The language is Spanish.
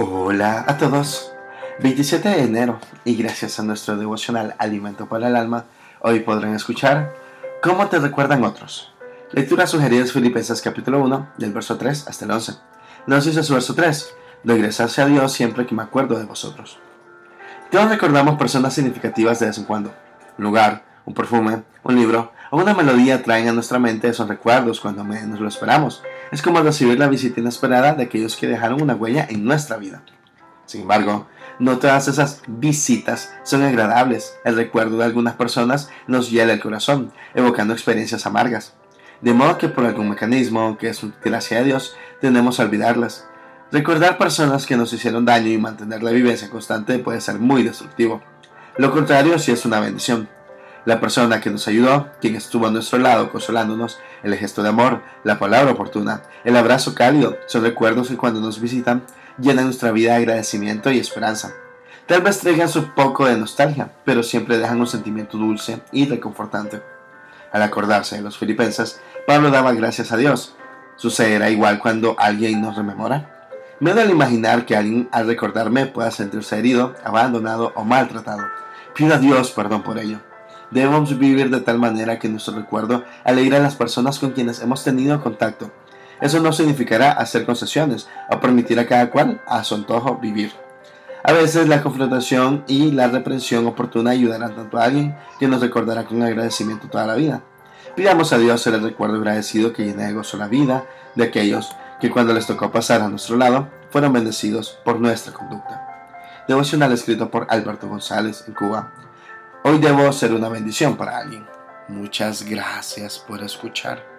Hola a todos. 27 de enero y gracias a nuestro devocional Alimento para el Alma, hoy podrán escuchar ¿Cómo te recuerdan otros? Lectura sugerida es Filipenses capítulo 1, del verso 3 hasta el 11. Nos dice su verso 3, regresarse a Dios siempre que me acuerdo de vosotros. Todos recordamos personas significativas de vez en cuando. Un lugar, un perfume, un libro o una melodía traen a nuestra mente esos recuerdos cuando menos lo esperamos. Es como recibir la visita inesperada de aquellos que dejaron una huella en nuestra vida. Sin embargo, no todas esas visitas son agradables. El recuerdo de algunas personas nos hiela el corazón, evocando experiencias amargas. De modo que por algún mecanismo, que es gracia de Dios, tendemos a olvidarlas. Recordar personas que nos hicieron daño y mantener la vivencia constante puede ser muy destructivo. Lo contrario sí es una bendición la persona que nos ayudó, quien estuvo a nuestro lado consolándonos, el gesto de amor, la palabra oportuna, el abrazo cálido, son recuerdos que cuando nos visitan llenan nuestra vida de agradecimiento y esperanza. Tal vez traigan su poco de nostalgia, pero siempre dejan un sentimiento dulce y reconfortante. Al acordarse de los filipenses, Pablo daba gracias a Dios. ¿Sucederá igual cuando alguien nos rememora? Me da al imaginar que alguien al recordarme pueda sentirse herido, abandonado o maltratado. Pido a Dios perdón por ello. Debemos vivir de tal manera que nuestro recuerdo alegre a las personas con quienes hemos tenido contacto. Eso no significará hacer concesiones o permitir a cada cual a su antojo vivir. A veces la confrontación y la reprensión oportuna ayudarán tanto a alguien que nos recordará con agradecimiento toda la vida. Pidamos a Dios el recuerdo agradecido que llena de gozo la vida de aquellos que cuando les tocó pasar a nuestro lado fueron bendecidos por nuestra conducta. Devocional escrito por Alberto González en Cuba Hoy debo ser una bendición para alguien. Muchas gracias por escuchar.